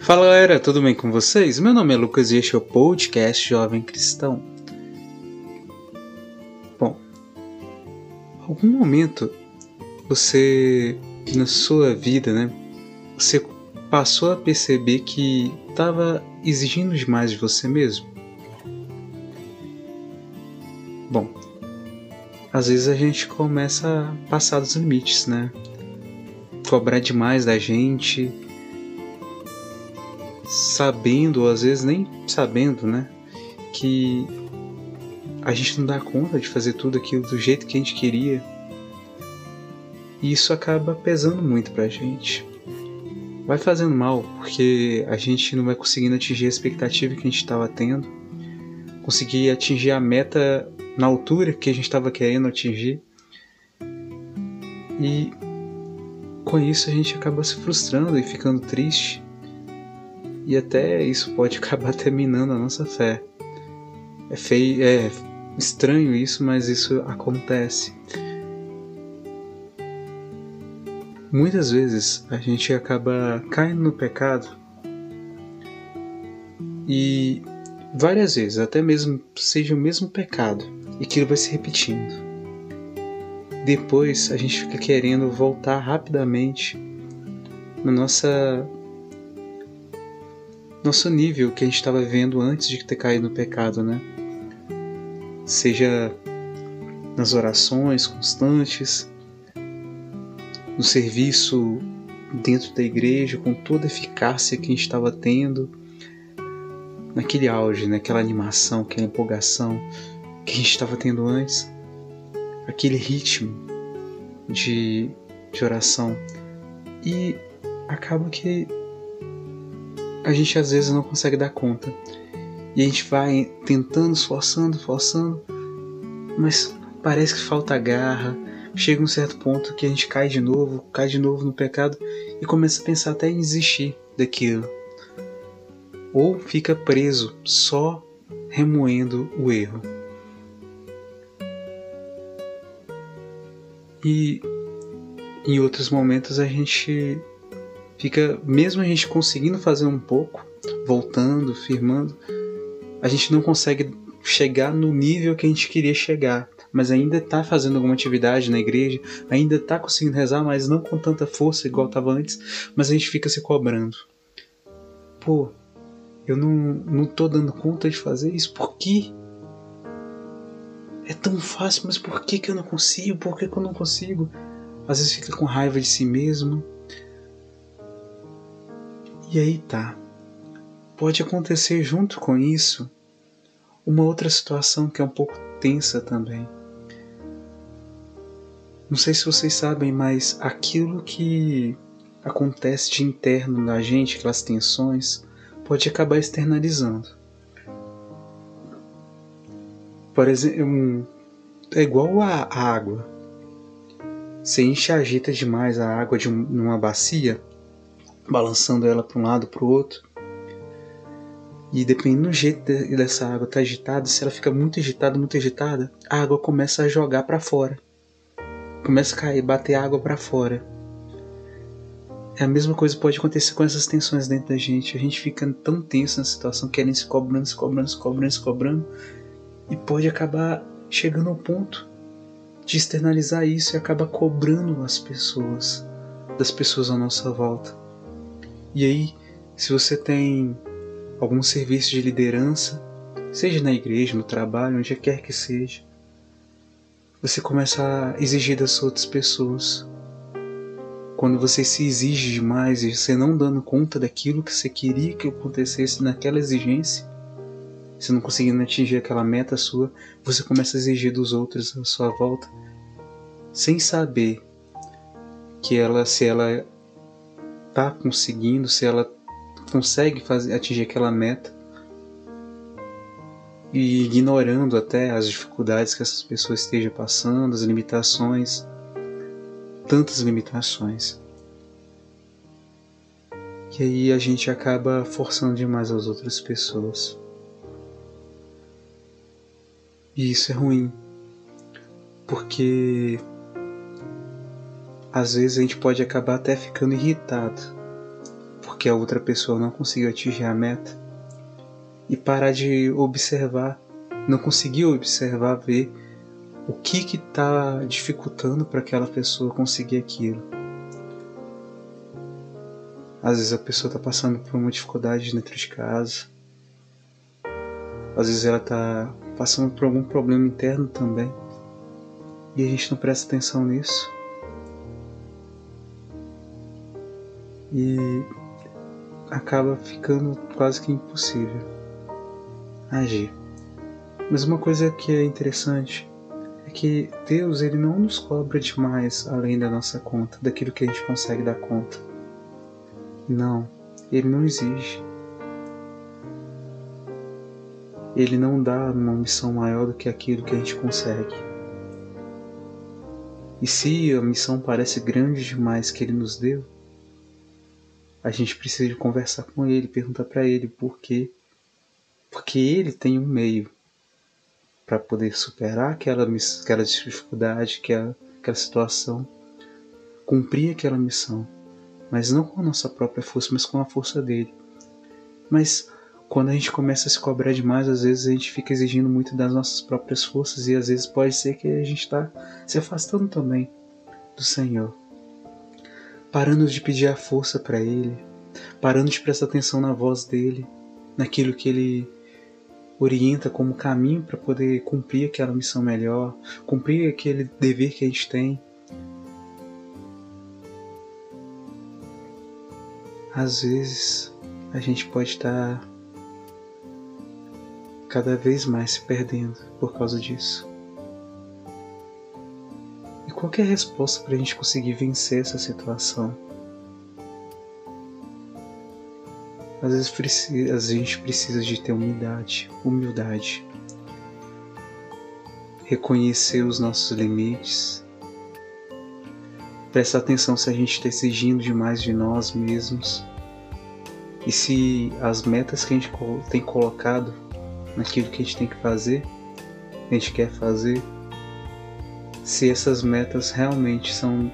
Fala galera, tudo bem com vocês? Meu nome é Lucas e este é o podcast Jovem Cristão. Bom, algum momento você na sua vida, né? Você passou a perceber que estava exigindo demais de você mesmo? Bom, às vezes a gente começa a passar dos limites, né? Cobrar demais da gente, sabendo, ou às vezes nem sabendo, né? Que a gente não dá conta de fazer tudo aquilo do jeito que a gente queria. E isso acaba pesando muito pra gente. Vai fazendo mal, porque a gente não vai conseguindo atingir a expectativa que a gente estava tendo, conseguir atingir a meta na altura que a gente estava querendo atingir. E com isso a gente acaba se frustrando e ficando triste e até isso pode acabar terminando a nossa fé. É feio, é estranho isso, mas isso acontece. Muitas vezes a gente acaba caindo no pecado e várias vezes, até mesmo seja o mesmo pecado e que ele vai se repetindo. Depois a gente fica querendo voltar rapidamente na nossa nosso nível que a gente estava vivendo antes de ter caído no pecado, né? Seja nas orações constantes, no serviço dentro da igreja, com toda a eficácia que a gente estava tendo, naquele auge, naquela animação, aquela empolgação que a gente estava tendo antes, aquele ritmo de, de oração. E acaba que a gente às vezes não consegue dar conta. E a gente vai tentando, esforçando, esforçando, mas parece que falta garra. Chega um certo ponto que a gente cai de novo, cai de novo no pecado e começa a pensar até em desistir daquilo. Ou fica preso só remoendo o erro. E em outros momentos a gente fica, mesmo a gente conseguindo fazer um pouco, voltando, firmando, a gente não consegue chegar no nível que a gente queria chegar, mas ainda está fazendo alguma atividade na igreja, ainda está conseguindo rezar, mas não com tanta força igual estava antes, mas a gente fica se cobrando. Pô, eu não, não tô dando conta de fazer isso, por quê? É tão fácil, mas por que, que eu não consigo? Por que, que eu não consigo? Às vezes fica com raiva de si mesmo, e aí tá. Pode acontecer junto com isso uma outra situação que é um pouco tensa também. Não sei se vocês sabem, mas aquilo que acontece de interno na gente, aquelas tensões, pode acabar externalizando. Por exemplo, é igual a água. Se enche agita demais a água de uma bacia, balançando ela para um lado para o outro. E dependendo do jeito dessa água tá agitada, se ela fica muito agitada, muito agitada, a água começa a jogar para fora. Começa a cair, bater água para fora. É a mesma coisa pode acontecer com essas tensões dentro da gente. A gente fica tão tenso na situação, querendo se cobrando, se cobrando, se cobrando, se cobrando, e pode acabar chegando ao ponto de externalizar isso e acaba cobrando as pessoas, das pessoas à nossa volta. E aí, se você tem algum serviço de liderança, seja na igreja, no trabalho, onde quer que seja, você começa a exigir das outras pessoas. Quando você se exige demais e você não dando conta daquilo que você queria que acontecesse naquela exigência, você não conseguindo atingir aquela meta sua, você começa a exigir dos outros à sua volta, sem saber que ela, se ela está conseguindo, se ela consegue fazer, atingir aquela meta e ignorando até as dificuldades que essas pessoas estejam passando, as limitações, tantas limitações. E aí a gente acaba forçando demais as outras pessoas. E isso é ruim, porque às vezes a gente pode acabar até ficando irritado porque a outra pessoa não conseguiu atingir a meta e parar de observar, não conseguiu observar, ver o que que está dificultando para aquela pessoa conseguir aquilo. Às vezes a pessoa está passando por uma dificuldade dentro de casa. Às vezes ela está passando por algum problema interno também. E a gente não presta atenção nisso. E acaba ficando quase que impossível agir. Mas uma coisa que é interessante é que Deus ele não nos cobra demais além da nossa conta, daquilo que a gente consegue dar conta. Não, ele não exige. Ele não dá uma missão maior do que aquilo que a gente consegue. E se a missão parece grande demais que ele nos deu, a gente precisa de conversar com ele, perguntar para ele por quê. Porque ele tem um meio para poder superar aquela, aquela dificuldade, aquela, aquela situação, cumprir aquela missão. Mas não com a nossa própria força, mas com a força dele. Mas quando a gente começa a se cobrar demais, às vezes a gente fica exigindo muito das nossas próprias forças e às vezes pode ser que a gente está se afastando também do Senhor parando de pedir a força para Ele, parando de prestar atenção na voz dele, naquilo que Ele orienta como caminho para poder cumprir aquela missão melhor, cumprir aquele dever que a gente tem. Às vezes a gente pode estar cada vez mais se perdendo por causa disso. Qualquer resposta para a gente conseguir vencer essa situação. Às vezes a gente precisa de ter humildade, humildade, reconhecer os nossos limites, prestar atenção se a gente está exigindo demais de nós mesmos. E se as metas que a gente tem colocado naquilo que a gente tem que fazer, que a gente quer fazer, se essas metas realmente são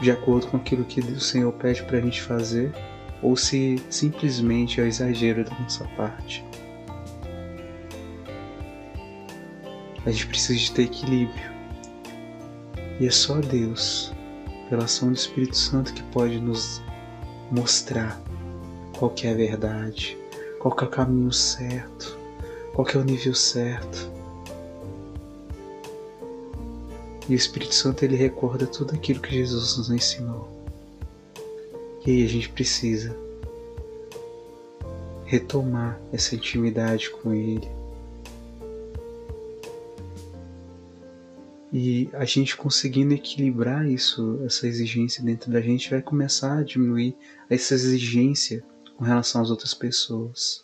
de acordo com aquilo que o Senhor pede para a gente fazer ou se simplesmente é o exagero da nossa parte. A gente precisa de ter equilíbrio. E é só Deus, pela ação do Espírito Santo, que pode nos mostrar qual que é a verdade, qual é o caminho certo, qual é o nível certo E o Espírito Santo ele recorda tudo aquilo que Jesus nos ensinou. E aí a gente precisa retomar essa intimidade com Ele. E a gente conseguindo equilibrar isso, essa exigência dentro da gente, vai começar a diminuir essa exigência com relação às outras pessoas.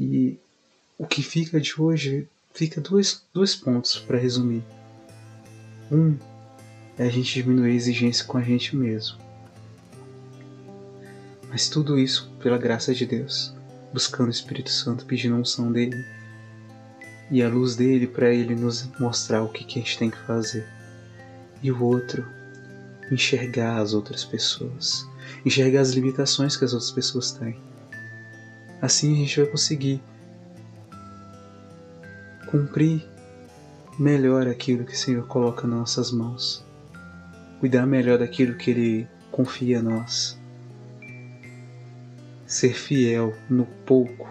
E o que fica de hoje fica dois, dois pontos para resumir. Um é a gente diminuir a exigência com a gente mesmo. Mas tudo isso pela graça de Deus, buscando o Espírito Santo, pedindo a unção dele e a luz dele para ele nos mostrar o que, que a gente tem que fazer. E o outro, enxergar as outras pessoas, enxergar as limitações que as outras pessoas têm. Assim a gente vai conseguir cumprir melhor aquilo que o Senhor coloca nas nossas mãos, cuidar melhor daquilo que Ele confia a nós, ser fiel no pouco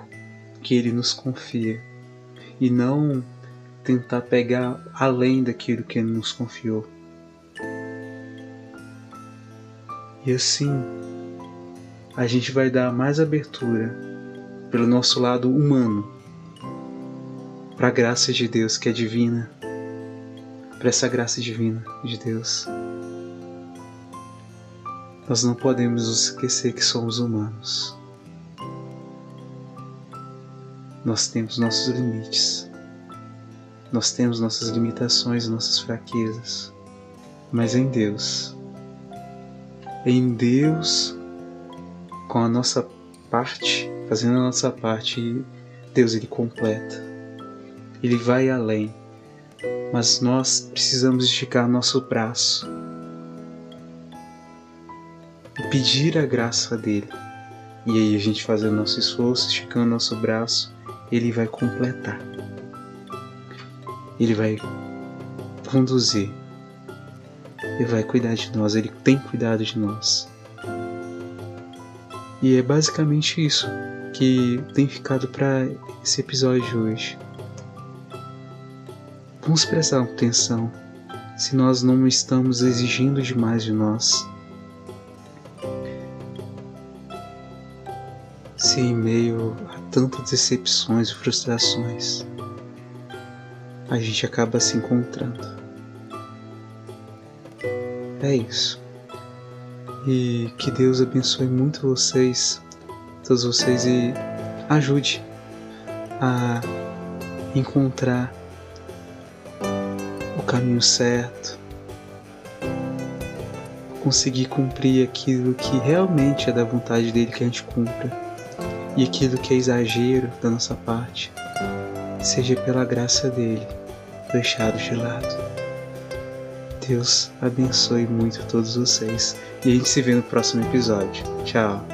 que Ele nos confia e não tentar pegar além daquilo que Ele nos confiou. E assim a gente vai dar mais abertura pelo nosso lado humano para a graça de Deus que é divina, para essa graça divina de Deus. Nós não podemos nos esquecer que somos humanos. Nós temos nossos limites. Nós temos nossas limitações, nossas fraquezas. Mas em Deus, em Deus, com a nossa parte, fazendo a nossa parte, Deus ele completa ele vai além. mas nós precisamos esticar nosso braço e pedir a graça dele. E aí a gente faz o nosso esforço, esticando nosso braço, ele vai completar. Ele vai conduzir. Ele vai cuidar de nós, ele tem cuidado de nós. E é basicamente isso que tem ficado para esse episódio de hoje. Vamos prestar atenção se nós não estamos exigindo demais de nós. Se em meio a tantas decepções e frustrações, a gente acaba se encontrando. É isso. E que Deus abençoe muito vocês, todos vocês, e ajude a encontrar o caminho certo, conseguir cumprir aquilo que realmente é da vontade dele que a gente cumpra e aquilo que é exagero da nossa parte, seja pela graça dele deixado de lado. Deus abençoe muito todos vocês e a gente se vê no próximo episódio. Tchau!